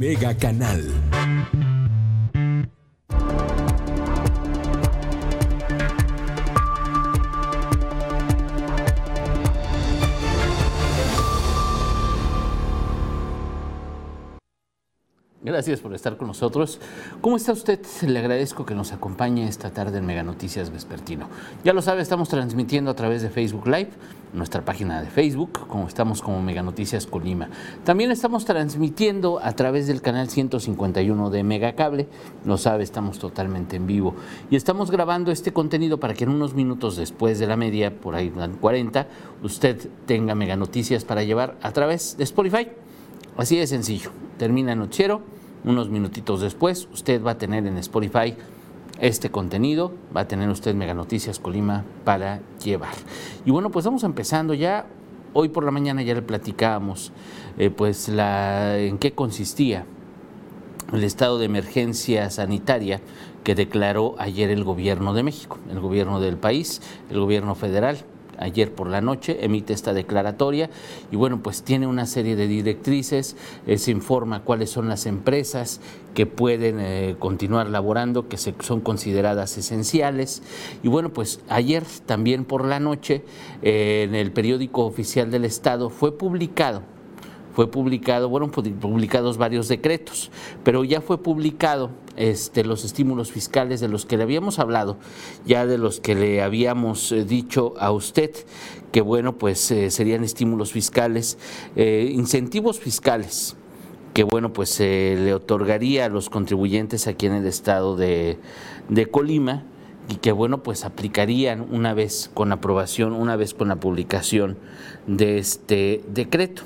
Mega Canal. Gracias por estar con nosotros. ¿Cómo está usted? Le agradezco que nos acompañe esta tarde en Mega Noticias Vespertino. Ya lo sabe, estamos transmitiendo a través de Facebook Live, nuestra página de Facebook, como estamos como Mega Noticias Colima. También estamos transmitiendo a través del canal 151 de Mega Cable. Lo sabe, estamos totalmente en vivo. Y estamos grabando este contenido para que en unos minutos después de la media, por ahí 40, usted tenga Mega Noticias para llevar a través de Spotify. Así de sencillo. Termina noticiero, unos minutitos después usted va a tener en Spotify este contenido, va a tener usted Mega Noticias Colima para llevar. Y bueno, pues vamos empezando ya. Hoy por la mañana ya le platicábamos eh, pues en qué consistía el estado de emergencia sanitaria que declaró ayer el gobierno de México, el gobierno del país, el gobierno federal ayer por la noche, emite esta declaratoria y bueno, pues tiene una serie de directrices, eh, se informa cuáles son las empresas que pueden eh, continuar laborando, que se, son consideradas esenciales. Y bueno, pues ayer también por la noche eh, en el periódico oficial del Estado fue publicado fue publicado, fueron publicados varios decretos, pero ya fue publicado este, los estímulos fiscales de los que le habíamos hablado, ya de los que le habíamos eh, dicho a usted, que bueno, pues eh, serían estímulos fiscales, eh, incentivos fiscales que bueno, pues se le otorgaría a los contribuyentes aquí en el estado de, de Colima y que bueno, pues aplicarían una vez con aprobación, una vez con la publicación de este decreto.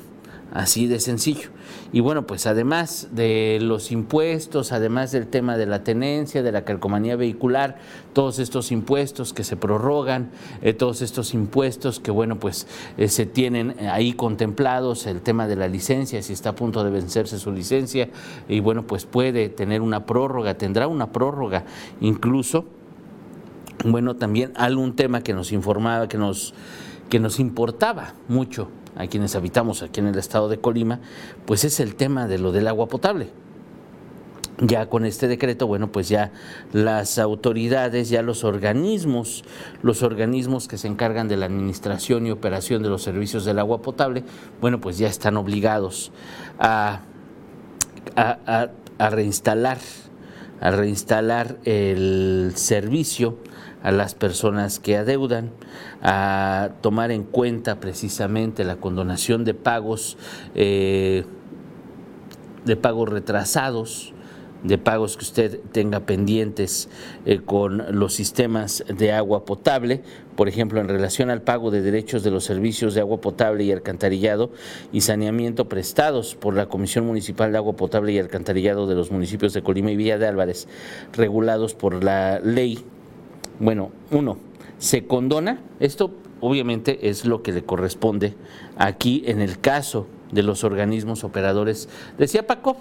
Así de sencillo. Y bueno, pues además de los impuestos, además del tema de la tenencia, de la calcomanía vehicular, todos estos impuestos que se prorrogan, eh, todos estos impuestos que bueno, pues eh, se tienen ahí contemplados, el tema de la licencia, si está a punto de vencerse su licencia, y bueno, pues puede tener una prórroga, tendrá una prórroga incluso. Bueno, también algún tema que nos informaba, que nos, que nos importaba mucho a quienes habitamos aquí en el estado de Colima, pues es el tema de lo del agua potable. Ya con este decreto, bueno, pues ya las autoridades, ya los organismos, los organismos que se encargan de la administración y operación de los servicios del agua potable, bueno, pues ya están obligados a, a, reinstalar, a reinstalar el servicio a las personas que adeudan, a tomar en cuenta precisamente la condonación de pagos, eh, de pagos retrasados, de pagos que usted tenga pendientes eh, con los sistemas de agua potable, por ejemplo, en relación al pago de derechos de los servicios de agua potable y alcantarillado y saneamiento prestados por la Comisión Municipal de Agua Potable y Alcantarillado de los municipios de Colima y Villa de Álvarez, regulados por la ley bueno, uno, se condona, esto obviamente es lo que le corresponde aquí en el caso de los organismos operadores. Decía Paco,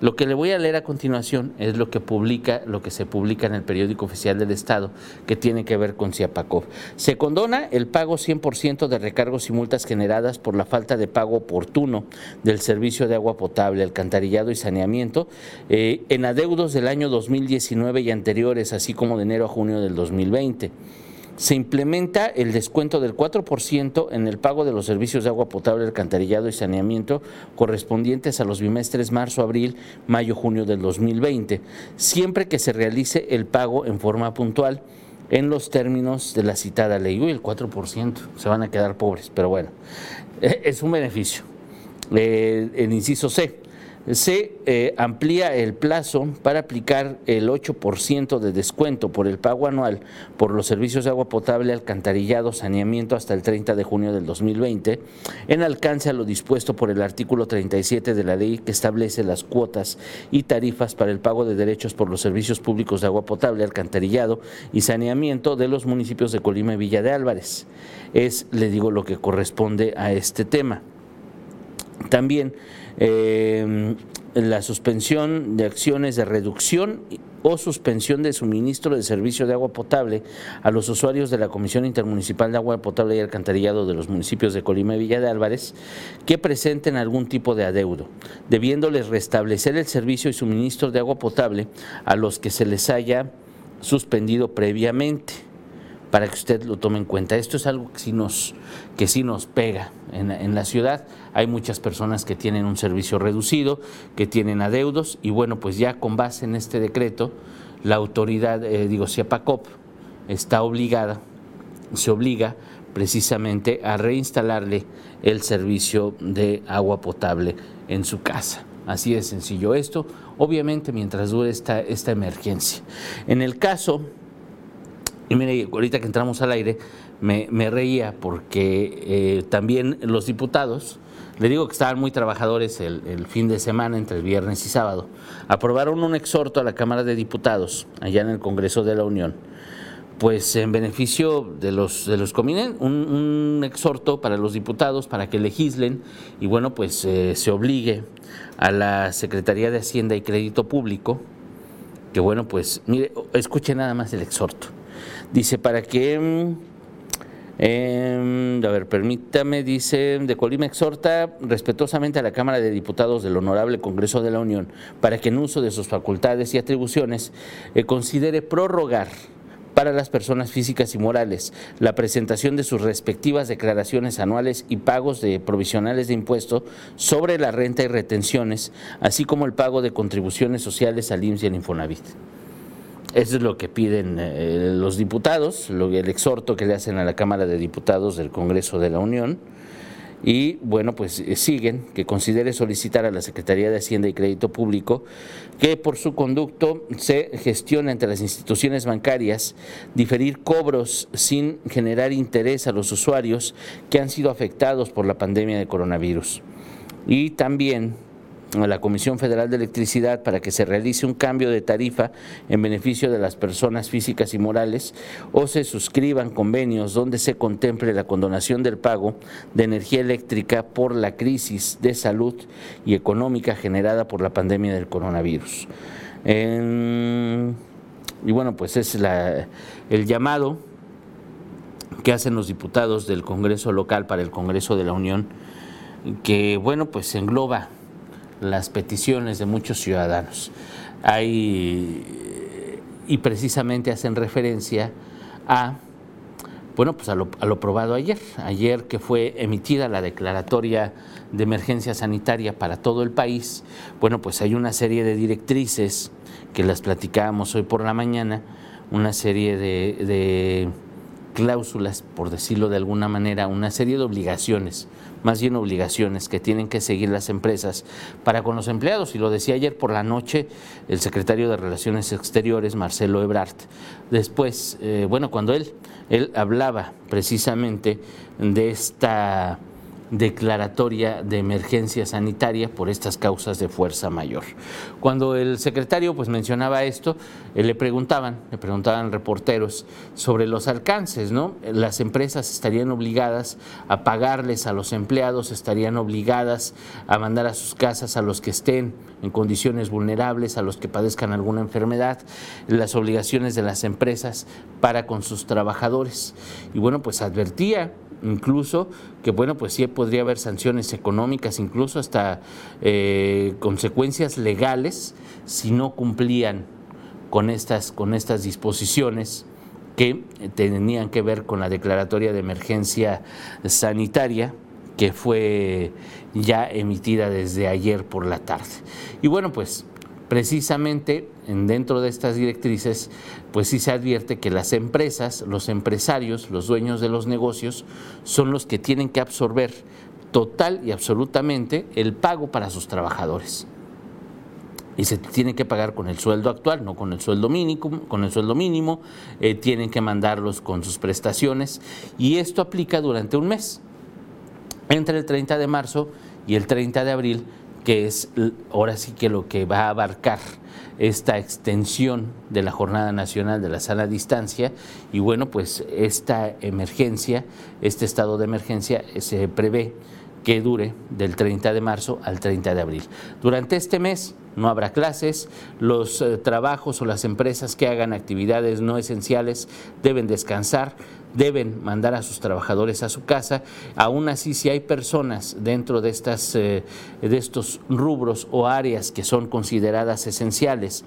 Lo que le voy a leer a continuación es lo que publica, lo que se publica en el periódico oficial del Estado, que tiene que ver con Ciapacov. Se condona el pago 100% de recargos y multas generadas por la falta de pago oportuno del servicio de agua potable, alcantarillado y saneamiento eh, en adeudos del año 2019 y anteriores, así como de enero a junio del 2020 se implementa el descuento del 4% en el pago de los servicios de agua potable, alcantarillado y saneamiento correspondientes a los bimestres marzo, abril, mayo, junio del 2020, siempre que se realice el pago en forma puntual en los términos de la citada ley. Uy, el 4%, se van a quedar pobres, pero bueno, es un beneficio. Eh, el inciso C se eh, amplía el plazo para aplicar el 8% de descuento por el pago anual por los servicios de agua potable, alcantarillado, saneamiento hasta el 30 de junio del 2020, en alcance a lo dispuesto por el artículo 37 de la ley que establece las cuotas y tarifas para el pago de derechos por los servicios públicos de agua potable, alcantarillado y saneamiento de los municipios de Colima y Villa de Álvarez. Es, le digo, lo que corresponde a este tema. También eh, la suspensión de acciones de reducción o suspensión de suministro de servicio de agua potable a los usuarios de la Comisión Intermunicipal de Agua Potable y Alcantarillado de los municipios de Colima y Villa de Álvarez que presenten algún tipo de adeudo, debiéndoles restablecer el servicio y suministro de agua potable a los que se les haya suspendido previamente para que usted lo tome en cuenta. Esto es algo que sí nos, que sí nos pega en, la ciudad. Hay muchas personas que tienen un servicio reducido, que tienen adeudos y bueno, pues ya con base en este decreto, la autoridad, eh, digo, CIAPACOP, está obligada, se obliga precisamente a reinstalarle el servicio de agua potable en su casa. Así de sencillo esto, obviamente mientras dure esta, esta emergencia. En el caso y mire, ahorita que entramos al aire, me, reía porque eh, también los diputados, le digo que estaban muy trabajadores el, fin de semana, entre el viernes y sábado, aprobaron un exhorto a la Cámara de Diputados, allá en el Congreso de la Unión, pues en beneficio de los, de los cominen, un, exhorto para los diputados para que legislen y bueno, pues eh, se obligue a la Secretaría de Hacienda y Crédito Público, que bueno, pues mire, escuche nada más el exhorto Dice, para que... Em, a ver, permítame, dice, de Colima exhorta respetuosamente a la Cámara de Diputados del Honorable Congreso de la Unión para que en uso de sus facultades y atribuciones eh, considere prorrogar para las personas físicas y morales la presentación de sus respectivas declaraciones anuales y pagos de provisionales de impuesto sobre la renta y retenciones, así como el pago de contribuciones sociales al IMSS y al Infonavit. Eso es lo que piden eh, los diputados, lo, el exhorto que le hacen a la Cámara de Diputados del Congreso de la Unión. Y bueno, pues eh, siguen que considere solicitar a la Secretaría de Hacienda y Crédito Público que por su conducto se gestione entre las instituciones bancarias diferir cobros sin generar interés a los usuarios que han sido afectados por la pandemia de coronavirus. Y también a la Comisión Federal de Electricidad para que se realice un cambio de tarifa en beneficio de las personas físicas y morales o se suscriban convenios donde se contemple la condonación del pago de energía eléctrica por la crisis de salud y económica generada por la pandemia del coronavirus. y bueno, pues es el llamado que hacen los diputados del Congreso local para el Congreso de la Unión, que bueno, pues engloba las peticiones de muchos ciudadanos. Hay, y precisamente hacen referencia a, bueno, pues a lo, a lo probado ayer, ayer que fue emitida la declaratoria de emergencia sanitaria para todo el país, bueno, pues hay una serie de directrices que las platicábamos hoy por la mañana, una serie de, de cláusulas, por decirlo de alguna manera, una serie de obligaciones más bien obligaciones que tienen que seguir las empresas para con los empleados. Y lo decía ayer por la noche el secretario de Relaciones Exteriores, Marcelo Ebrard. Después, eh, bueno, cuando él, él hablaba precisamente de esta declaratoria de emergencia sanitaria por estas causas de fuerza mayor. Cuando el secretario pues mencionaba esto, eh, le preguntaban, le preguntaban reporteros sobre los alcances, ¿no? Las empresas estarían obligadas a pagarles a los empleados, estarían obligadas a mandar a sus casas a los que estén en condiciones vulnerables, a los que padezcan alguna enfermedad, las obligaciones de las empresas para con sus trabajadores. Y bueno, pues advertía incluso que bueno, pues sí podría haber sanciones económicas, incluso hasta eh, consecuencias legales si no cumplían con estas, con estas disposiciones que tenían que ver con la declaratoria de emergencia sanitaria que fue ya emitida desde ayer por la tarde. Y bueno, pues precisamente dentro de estas directrices, pues sí se advierte que las empresas, los empresarios, los dueños de los negocios, son los que tienen que absorber total y absolutamente el pago para sus trabajadores. Y se tiene que pagar con el sueldo actual, no con el sueldo mínimo, con el sueldo mínimo, eh, tienen que mandarlos con sus prestaciones y esto aplica durante un mes. Entre el 30 de marzo y el 30 de abril que es ahora sí que lo que va a abarcar esta extensión de la Jornada Nacional de la Sana Distancia y bueno, pues esta emergencia, este estado de emergencia se prevé que dure del 30 de marzo al 30 de abril. Durante este mes no habrá clases, los eh, trabajos o las empresas que hagan actividades no esenciales deben descansar, deben mandar a sus trabajadores a su casa. Aún así, si hay personas dentro de, estas, eh, de estos rubros o áreas que son consideradas esenciales,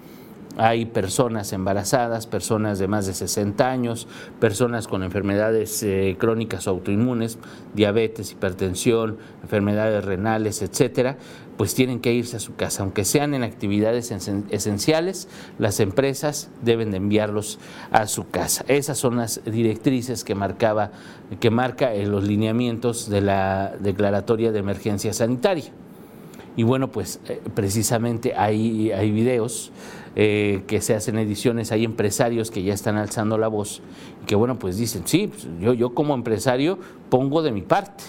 hay personas embarazadas, personas de más de 60 años, personas con enfermedades eh, crónicas o autoinmunes, diabetes, hipertensión, enfermedades renales, etcétera, pues tienen que irse a su casa. Aunque sean en actividades esenciales, las empresas deben de enviarlos a su casa. Esas son las directrices que marcaba, que marca en los lineamientos de la declaratoria de emergencia sanitaria. Y bueno, pues eh, precisamente hay, hay videos eh, que se hacen ediciones, hay empresarios que ya están alzando la voz y que bueno, pues dicen, sí, pues, yo, yo como empresario pongo de mi parte,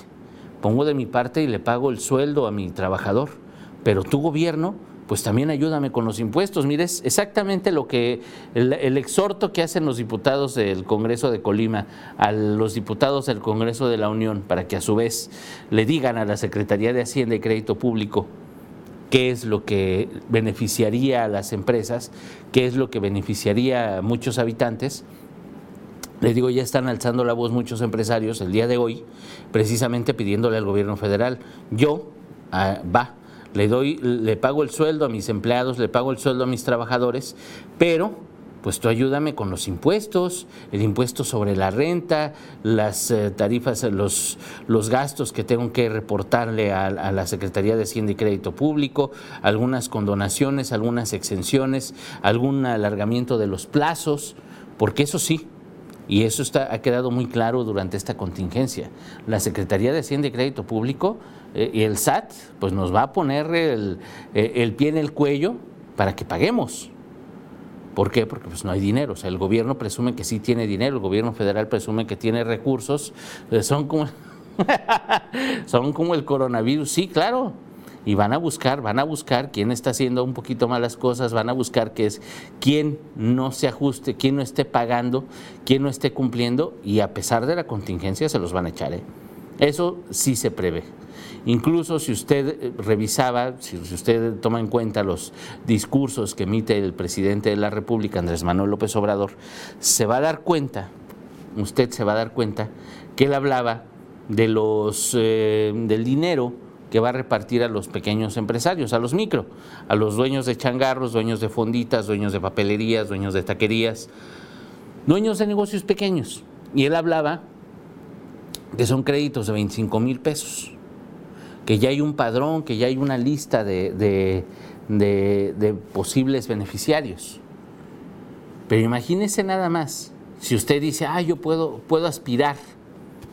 pongo de mi parte y le pago el sueldo a mi trabajador, pero tu gobierno pues también ayúdame con los impuestos. Mire, es exactamente lo que el, exhorto que hacen los diputados del Congreso de Colima a los diputados del Congreso de la Unión para que a su vez le digan a la Secretaría de Hacienda y Crédito Público qué es lo que beneficiaría a las empresas, qué es lo que beneficiaría a muchos habitantes. Les digo, ya están alzando la voz muchos empresarios el día de hoy, precisamente pidiéndole al gobierno federal, yo, ah, va, le doy, le pago el sueldo a mis empleados, le pago el sueldo a mis trabajadores, pero pues tú ayúdame con los impuestos, el impuesto sobre la renta, las eh, tarifas, los, los gastos que tengo que reportarle a, a, la Secretaría de Hacienda y Crédito Público, algunas condonaciones, algunas exenciones, algún alargamiento de los plazos, porque eso sí, y eso está, ha quedado muy claro durante esta contingencia. La Secretaría de Hacienda y Crédito Público eh, y el SAT, pues nos va a poner el, eh, el pie en el cuello para que paguemos. ¿Por qué? Porque pues no hay dinero. O sea, el gobierno presume que sí tiene dinero, el gobierno federal presume que tiene recursos. Eh, son como, son como el coronavirus. Sí, claro. Y van a buscar, van a buscar quién está haciendo un poquito malas cosas, van a buscar que es quién no se ajuste, quién no esté pagando, quién no esté cumpliendo y a pesar de la contingencia se los van a echar. ¿eh? Eso sí se prevé. Incluso si usted eh, revisaba, si usted toma en cuenta los discursos que emite el presidente de la República, Andrés Manuel López Obrador, se va a dar cuenta, usted se va a dar cuenta, que él hablaba de los, eh, del dinero que va a repartir a los pequeños empresarios, a los micro, a los dueños de changarros, dueños de fonditas, dueños de papelerías, dueños de taquerías, dueños de negocios pequeños. Y él hablaba que son créditos de 25 mil pesos que ya hay un padrón, que ya hay una lista de, de, posibles beneficiarios. Pero imagínese nada más, si usted dice, ah, yo puedo, puedo aspirar,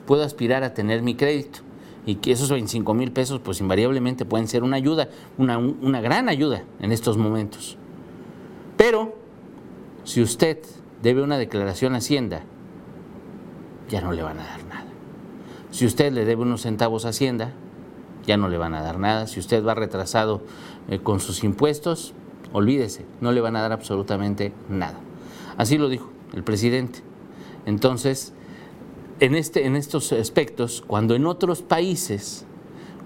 puedo aspirar a tener mi crédito, y que esos 25 mil pesos, pues invariablemente pueden ser una ayuda, una, una gran ayuda en estos momentos. Pero, si usted debe una declaración a Hacienda, ya no le van a dar nada. Si usted le debe unos centavos a Hacienda, ya no le van a dar nada. Si usted va retrasado eh, con sus impuestos, olvídese, no le van a dar absolutamente nada. Así lo dijo el presidente. Entonces, en, este, en estos aspectos, cuando en otros países,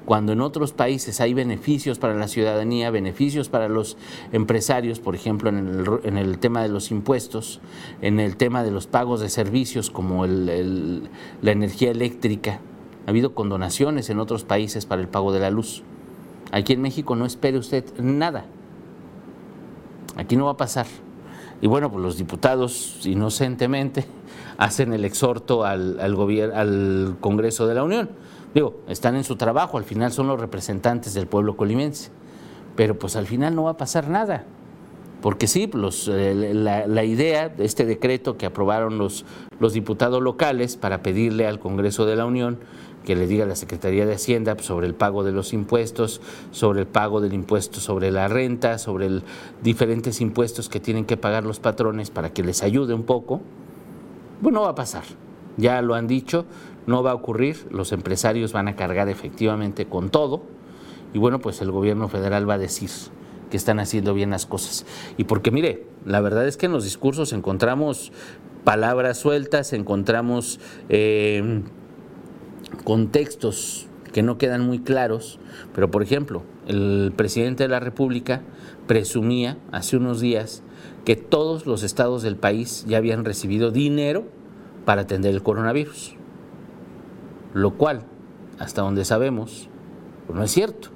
cuando en otros países hay beneficios para la ciudadanía, beneficios para los empresarios, por ejemplo, en el, en el tema de los impuestos, en el tema de los pagos de servicios como el, la energía eléctrica, ha habido condonaciones en otros países para el pago de la luz. Aquí en México no espere usted nada. Aquí no va a pasar. Y bueno, pues los diputados inocentemente hacen el exhorto al, al, al Congreso de la Unión. Digo, están en su trabajo, al final son los representantes del pueblo colimense. Pero pues al final no va a pasar nada. Porque sí, los, eh, la, la, idea de este decreto que aprobaron los, los diputados locales para pedirle al Congreso de la Unión que le diga a la Secretaría de Hacienda sobre el pago de los impuestos, sobre el pago del impuesto sobre la renta, sobre el, diferentes impuestos que tienen que pagar los patrones para que les ayude un poco. Bueno, va a pasar. Ya lo han dicho, no va a ocurrir. Los empresarios van a cargar efectivamente con todo. Y bueno, pues el gobierno federal va a decir que están haciendo bien las cosas. Y porque mire, la verdad es que en los discursos encontramos palabras sueltas, encontramos... Eh, contextos que no quedan muy claros, pero por ejemplo, el presidente de la República presumía hace unos días que todos los estados del país ya habían recibido dinero para atender el coronavirus, lo cual, hasta donde sabemos, no es cierto.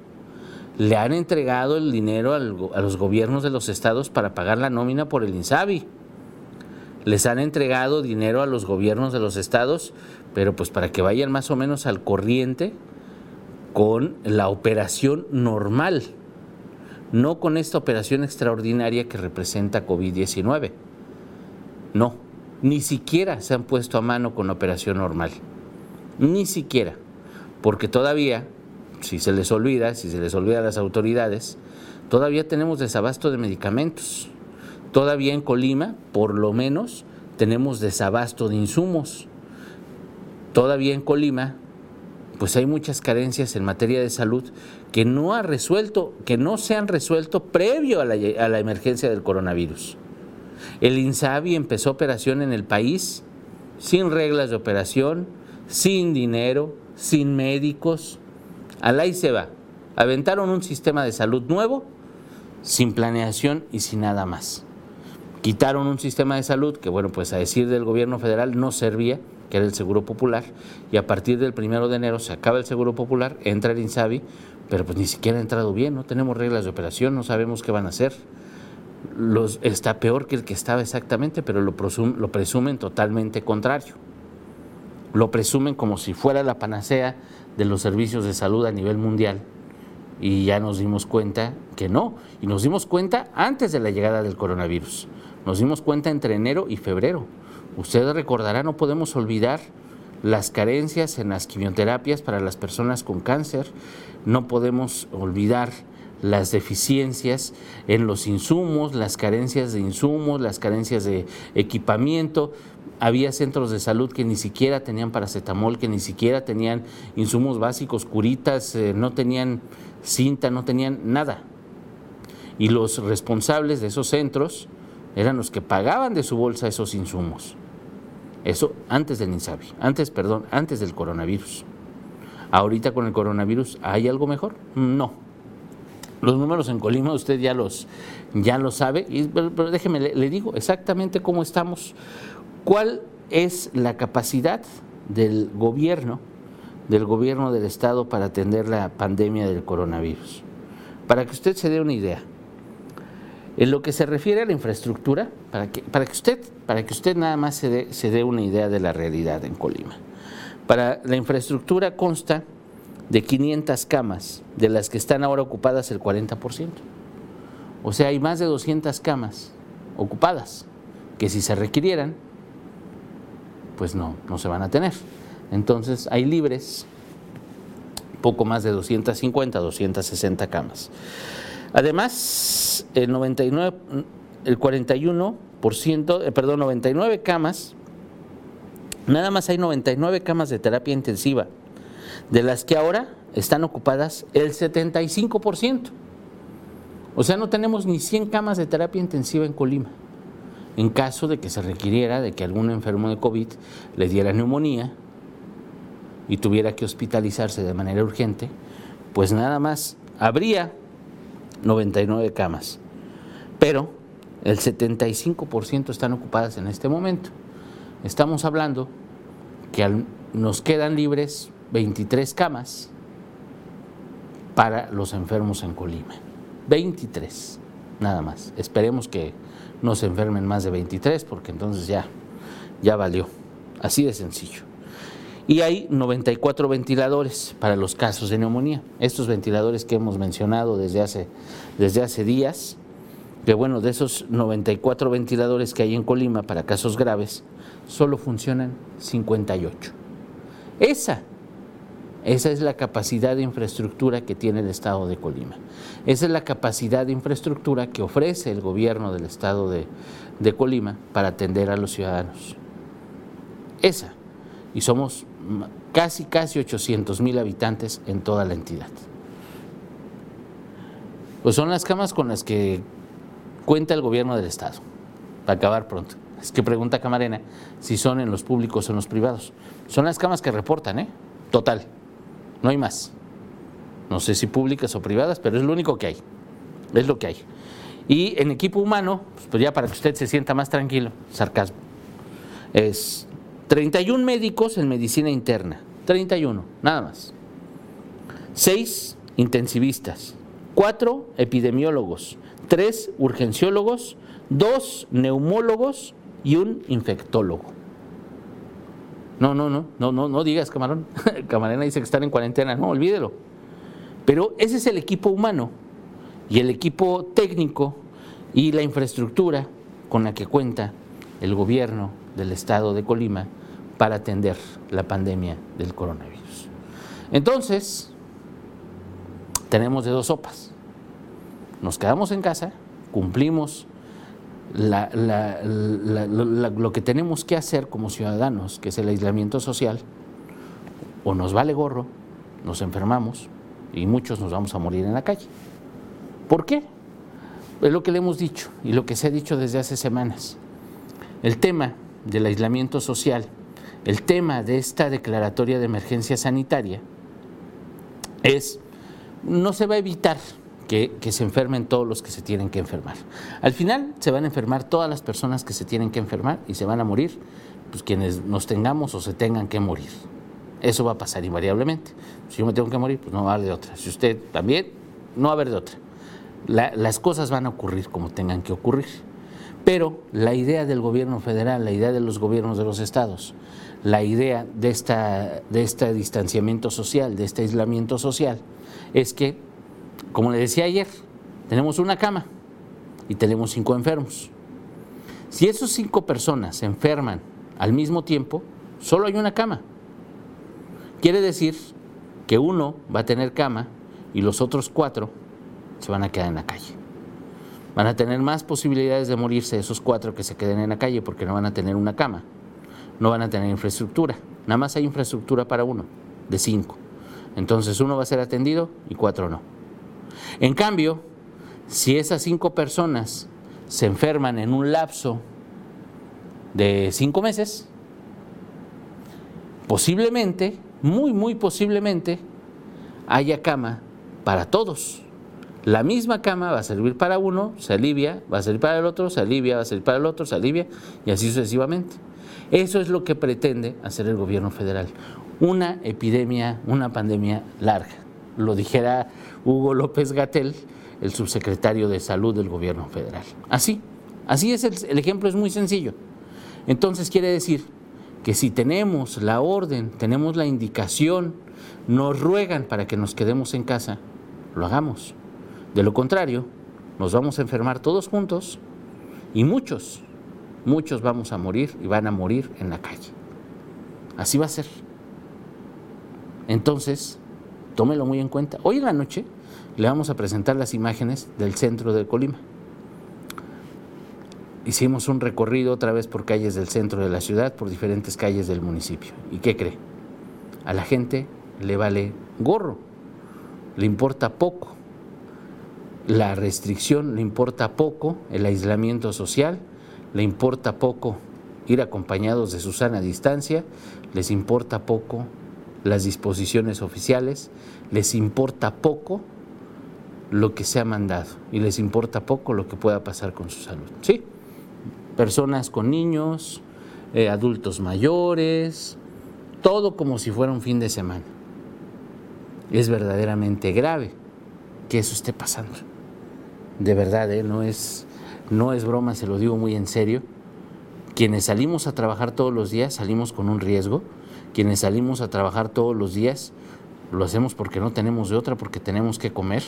Le han entregado el dinero a los gobiernos de los estados para pagar la nómina por el INSABI. Les han entregado dinero a los gobiernos de los estados, pero pues para que vayan más o menos al corriente con la operación normal, no con esta operación extraordinaria que representa COVID-19. No, ni siquiera se han puesto a mano con operación normal. Ni siquiera. Porque todavía, si se les olvida, si se les olvida a las autoridades, todavía tenemos desabasto de medicamentos. Todavía en Colima, por lo menos, tenemos desabasto de insumos. Todavía en Colima pues hay muchas carencias en materia de salud que no ha resuelto, que no se han resuelto previo a la, emergencia del coronavirus. El INSABI empezó operación en el país sin reglas de operación, sin dinero, sin médicos. Al ahí se va. Aventaron un sistema de salud nuevo, sin planeación y sin nada más. Quitaron un sistema de salud que, bueno, pues a decir del gobierno federal no servía, que era el Seguro Popular, y a partir del primero de enero se acaba el Seguro Popular, entra el INSABI, pero pues ni siquiera ha entrado bien, no tenemos reglas de operación, no sabemos qué van a hacer. Los, está peor que el que estaba exactamente, pero lo, lo presumen totalmente contrario. Lo presumen como si fuera la panacea de los servicios de salud a nivel mundial. Y ya nos dimos cuenta que no. Y nos dimos cuenta antes de la llegada del coronavirus. Nos dimos cuenta entre enero y febrero. Ustedes recordarán, no podemos olvidar las carencias en las quimioterapias para las personas con cáncer, no podemos olvidar las deficiencias en los insumos, las carencias de insumos, las carencias de equipamiento. Había centros de salud que ni siquiera tenían paracetamol, que ni siquiera tenían insumos básicos, curitas, eh, no tenían cinta, no tenían nada. Y los responsables de esos centros eran los que pagaban de su bolsa esos insumos. Eso antes del INSABI, antes, perdón, antes del coronavirus. Ahorita con el coronavirus, ¿hay algo mejor? No. Los números en Colima usted ya los, ya lo sabe, pero, déjeme, le, digo exactamente cómo estamos. ¿Cuál es la capacidad del gobierno, del gobierno del Estado para atender la pandemia del coronavirus? Para que usted se dé una idea. En lo que se refiere a la infraestructura, para que, usted, para que usted nada más se dé, se dé una idea de la realidad en Colima. Para la infraestructura consta de 500 camas, de las que están ahora ocupadas el 40%. O sea, hay más de 200 camas ocupadas, que si se requirieran, pues no, no se van a tener. Entonces hay libres poco más de 250, 260 camas. Además, el 99, el 41%, eh, perdón, 99 camas, nada más hay 99 camas de terapia intensiva, de las que ahora están ocupadas el 75%. O sea, no tenemos ni 100 camas de terapia intensiva en Colima. En caso de que se requiriera de que algún enfermo de COVID le diera neumonía y tuviera que hospitalizarse de manera urgente, pues nada más habría 99 camas, pero el 75% están ocupadas en este momento. Estamos hablando que nos quedan libres 23 camas para los enfermos en Colima. 23, nada más. Esperemos que no se enfermen más de 23 porque entonces ya, ya valió. Así de sencillo y hay 94 ventiladores para los casos de neumonía. Estos ventiladores que hemos mencionado desde hace, desde hace días, que bueno, de esos 94 ventiladores que hay en Colima para casos graves, solo funcionan 58. Esa, esa es la capacidad de infraestructura que tiene el Estado de Colima. Esa es la capacidad de infraestructura que ofrece el gobierno del Estado de, de Colima para atender a los ciudadanos. Esa. Y somos casi, casi 800 mil habitantes en toda la entidad. Pues son las camas con las que cuenta el gobierno del Estado, para acabar pronto. Es que pregunta Camarena si son en los públicos o en los privados. Son las camas que reportan, ¿eh? Total. no hay más. No sé si públicas o privadas, pero es lo único que hay. Es lo que hay. Y en equipo humano, pues ya para que usted se sienta más tranquilo, sarcasmo, es 31 médicos en medicina interna, 31, nada más. 6 intensivistas, 4 epidemiólogos, 3 urgenciólogos, 2 neumólogos y un infectólogo. No, no, no, no, no, no digas, camarón. Camarena dice que están en cuarentena, no, olvídelo. Pero ese es el equipo humano y el equipo técnico y la infraestructura con la que cuenta el gobierno del estado de Colima para atender la pandemia del coronavirus. Entonces, tenemos de dos sopas. Nos quedamos en casa, cumplimos lo que tenemos que hacer como ciudadanos, que es el aislamiento social, o nos vale gorro, nos enfermamos y muchos nos vamos a morir en la calle. ¿Por qué? Es lo que le hemos dicho y lo que se ha dicho desde hace semanas. El tema del aislamiento social, el tema de esta declaratoria de emergencia sanitaria es, no se va a evitar que, se enfermen todos los que se tienen que enfermar. Al final se van a enfermar todas las personas que se tienen que enfermar y se van a morir pues, quienes nos tengamos o se tengan que morir. Eso va a pasar invariablemente. Si yo me tengo que morir, pues no va a haber de otra. Si usted también, no va a haber de otra las cosas van a ocurrir como tengan que ocurrir. Pero la idea del gobierno federal, la idea de los gobiernos de los estados, la idea de, esta, de este distanciamiento social, de este aislamiento social, es que, como le decía ayer, tenemos una cama y tenemos cinco enfermos. Si esos cinco personas se enferman al mismo tiempo, solo hay una cama. Quiere decir que uno va a tener cama y los otros cuatro se van a quedar en la calle. Van a tener más posibilidades de morirse esos cuatro que se queden en la calle porque no van a tener una cama, no van a tener infraestructura. Nada más hay infraestructura para uno, de cinco. Entonces uno va a ser atendido y cuatro no. En cambio, si esas cinco personas se enferman en un lapso de cinco meses, posiblemente, muy, muy posiblemente, haya cama para todos. La misma cama va a servir para uno, se alivia, va a servir para el otro, se alivia, va a servir para el otro, se alivia y así sucesivamente. Eso es lo que pretende hacer el gobierno federal. Una epidemia, una pandemia larga. Lo dijera Hugo López Gatel, el subsecretario de Salud del gobierno federal. Así, así es, el, el ejemplo es muy sencillo. Entonces quiere decir que si tenemos la orden, tenemos la indicación, nos ruegan para que nos quedemos en casa, lo hagamos. De lo contrario, nos vamos a enfermar todos juntos y muchos, muchos vamos a morir y van a morir en la calle. Así va a ser. Entonces, tómelo muy en cuenta. Hoy en la noche le vamos a presentar las imágenes del centro de Colima. Hicimos un recorrido otra vez por calles del centro de la ciudad, por diferentes calles del municipio. ¿Y qué cree? A la gente le vale gorro, le importa poco la restricción le importa poco, el aislamiento social, le importa poco ir acompañados de su sana distancia, les importa poco las disposiciones oficiales, les importa poco lo que se ha mandado y les importa poco lo que pueda pasar con su salud. ¿Sí? Personas con niños, eh, adultos mayores, todo como si fuera un fin de semana. Es verdaderamente grave que eso esté pasando de verdad, ¿eh? no, es, no es broma, se lo digo muy en serio. Quienes salimos a trabajar todos los días salimos con un riesgo. Quienes salimos a trabajar todos los días lo hacemos porque no tenemos de otra, porque tenemos que comer.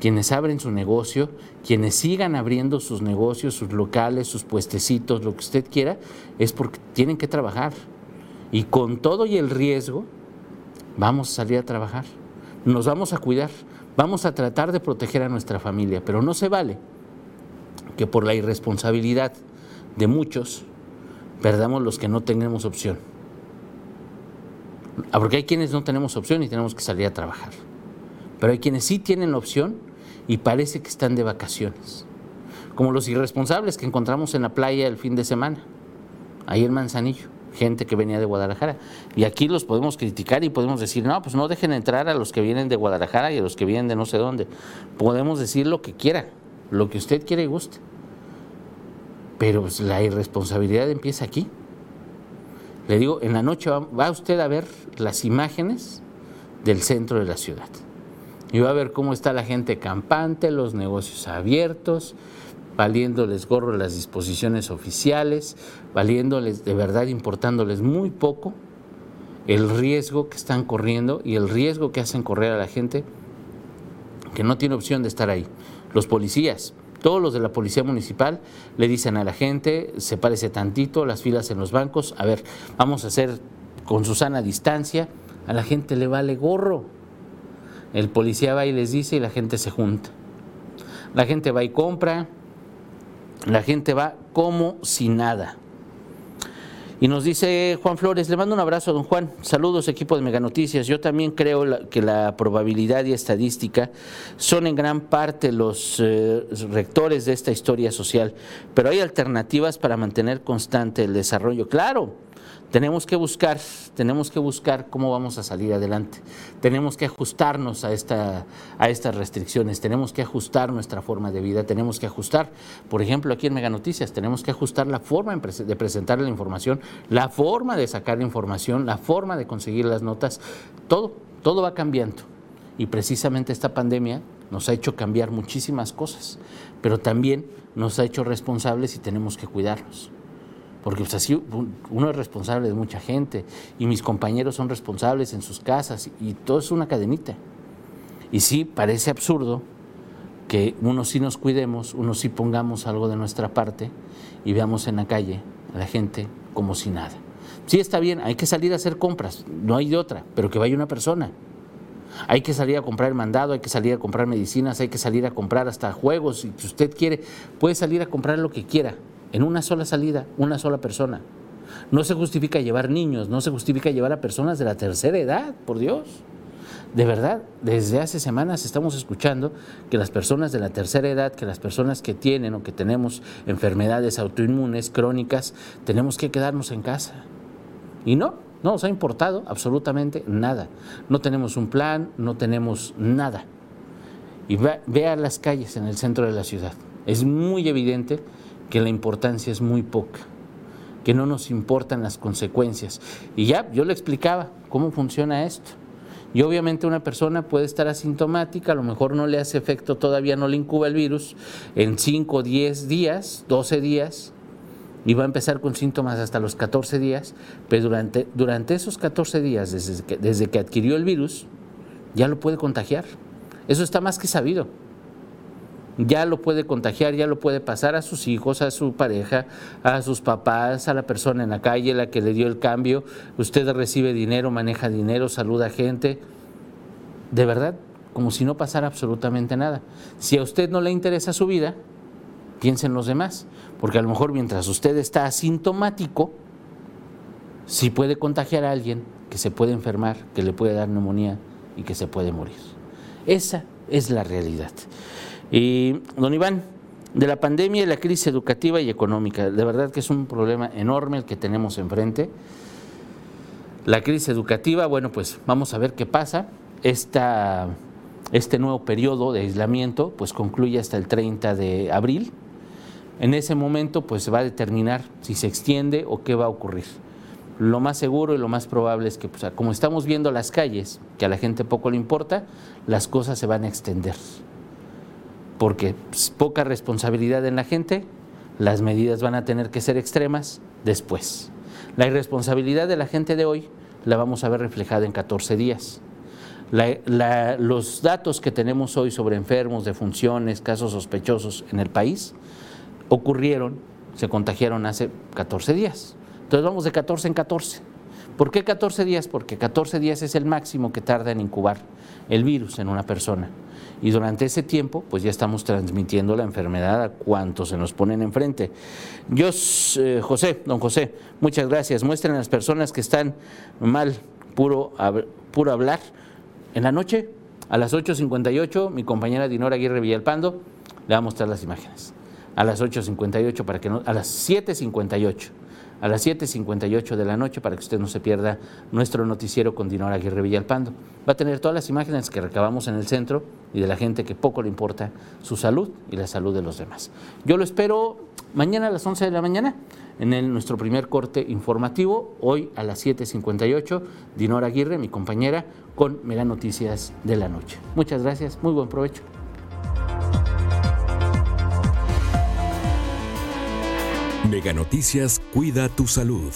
Quienes abren su negocio, quienes sigan abriendo sus negocios, sus locales, sus puestecitos, lo que usted quiera, es porque tienen que trabajar. Y con todo y el riesgo, vamos a salir a trabajar. Nos vamos a cuidar. Vamos a tratar de proteger a nuestra familia, pero no se vale que por la irresponsabilidad de muchos perdamos los que no tenemos opción. Ah, porque hay quienes no tenemos opción y tenemos que salir a trabajar. Pero hay quienes sí tienen opción y parece que están de vacaciones. Como los irresponsables que encontramos en la playa el fin de semana, ahí en Manzanillo. Gente que venía de Guadalajara. Y aquí los podemos criticar y podemos decir, no, pues no dejen entrar a los que vienen de Guadalajara y a los que vienen de no sé dónde. Podemos decir lo que quiera, lo que usted quiera y guste. Pero pues, la irresponsabilidad empieza aquí. Le digo, en la noche va, usted a ver las imágenes del centro de la ciudad. Y va a ver cómo está la gente campante, los negocios abiertos, valiéndoles gorro las disposiciones oficiales, valiéndoles de verdad, importándoles muy poco el riesgo que están corriendo y el riesgo que hacen correr a la gente que no tiene opción de estar ahí. Los policías, todos los de la policía municipal le dicen a la gente, sepárese tantito, las filas en los bancos, a ver, vamos a hacer con Susana distancia, a la gente le vale gorro. El policía va y les dice y la gente se junta. La gente va y compra, la gente va como si nada. Y nos dice Juan Flores, le mando un abrazo, don Juan. Saludos, equipo de Mega Noticias. Yo también creo que la probabilidad y estadística son en gran parte los eh, rectores de esta historia social, pero hay alternativas para mantener constante el desarrollo. Claro, tenemos que buscar, tenemos que buscar cómo vamos a salir adelante. Tenemos que ajustarnos a, esta, a estas restricciones, tenemos que ajustar nuestra forma de vida, tenemos que ajustar, por ejemplo, aquí en Mega Noticias, tenemos que ajustar la forma de presentar la información, la forma de sacar la información, la forma de conseguir las notas, todo, todo va cambiando. Y precisamente esta pandemia nos ha hecho cambiar muchísimas cosas, pero también nos ha hecho responsables y tenemos que cuidarnos porque pues así uno es responsable de mucha gente y mis compañeros son responsables en sus casas y todo es una cadenita. Y sí, parece absurdo que unos sí nos cuidemos, unos sí pongamos algo de nuestra parte y veamos en la calle a la gente como si nada. Sí está bien, hay que salir a hacer compras, no hay de otra, pero que vaya una persona. Hay que salir a comprar el mandado, hay que salir a comprar medicinas, hay que salir a comprar hasta juegos. Si usted quiere, puede salir a comprar lo que quiera, en una sola salida, una sola persona. No se justifica llevar niños, no se justifica llevar a personas de la tercera edad, por Dios. De verdad, desde hace semanas estamos escuchando que las personas de la tercera edad, que las personas que tienen o que tenemos enfermedades autoinmunes crónicas, tenemos que quedarnos en casa. Y no, no nos ha importado absolutamente nada. No tenemos un plan, no tenemos nada. Y vea las calles en el centro de la ciudad. Es muy evidente que la importancia es muy poca, que no nos importan las consecuencias. Y ya, yo le explicaba cómo funciona esto. Y obviamente una persona puede estar asintomática, a lo mejor no le hace efecto, todavía no le incuba el virus, en 5, 10 días, 12 días, y va a empezar con síntomas hasta los 14 días, pero durante, durante esos 14 días, desde que, desde que adquirió el virus, ya lo puede contagiar. Eso está más que sabido ya lo puede contagiar, ya lo puede pasar a sus hijos, a su pareja, a sus papás, a la persona en la calle, la que le dio el cambio. Usted recibe dinero, maneja dinero, saluda a gente. De verdad, como si no pasara absolutamente nada. Si a usted no le interesa su vida, piense en los demás, porque a lo mejor mientras usted está asintomático, sí puede contagiar a alguien que se puede enfermar, que le puede dar neumonía y que se puede morir. Esa es la realidad. Y, don Iván, de la pandemia y la crisis educativa y económica, de verdad que es un problema enorme el que tenemos enfrente. La crisis educativa, bueno, pues vamos a ver qué pasa. Esta, este nuevo periodo de aislamiento pues concluye hasta el 30 de abril. En ese momento pues se va a determinar si se extiende o qué va a ocurrir. Lo más seguro y lo más probable es que, pues, como estamos viendo las calles, que a la gente poco le importa, las cosas se van a extender porque pues, poca responsabilidad en la gente, las medidas van a tener que ser extremas después. La irresponsabilidad de la gente de hoy la vamos a ver reflejada en 14 días. los datos que tenemos hoy sobre enfermos, defunciones, casos sospechosos en el país ocurrieron, se contagiaron hace 14 días. Entonces vamos de 14 en 14. ¿Por qué 14 días? Porque 14 días es el máximo que tarda en incubar el virus en una persona. Y durante ese tiempo, pues ya estamos transmitiendo la enfermedad a cuantos se nos ponen enfrente. Yo, eh, José, don José, muchas gracias. Muestren a las personas que están mal, puro, puro hablar. En la noche, a las 8.58, mi compañera Dinora Aguirre Villalpando le va a mostrar las imágenes. A las 8.58 para que no, a las 7.58 a las 7.58 de la noche para que usted no se pierda nuestro noticiero con Dinora Aguirre Villalpando. Va a tener todas las imágenes que recabamos en el centro y de la gente que poco le importa su salud y la salud de los demás. Yo lo espero mañana a las 11 de la mañana en nuestro primer corte informativo, hoy a las 7.58, Dinora Aguirre, mi compañera, con Mega Noticias de la Noche. Muchas gracias, muy buen provecho. Mega Noticias cuida tu salud.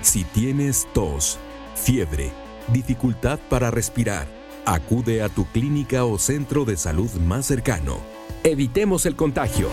Si tienes tos, fiebre, dificultad para respirar, acude a tu clínica o centro de salud más cercano. Evitemos el contagio.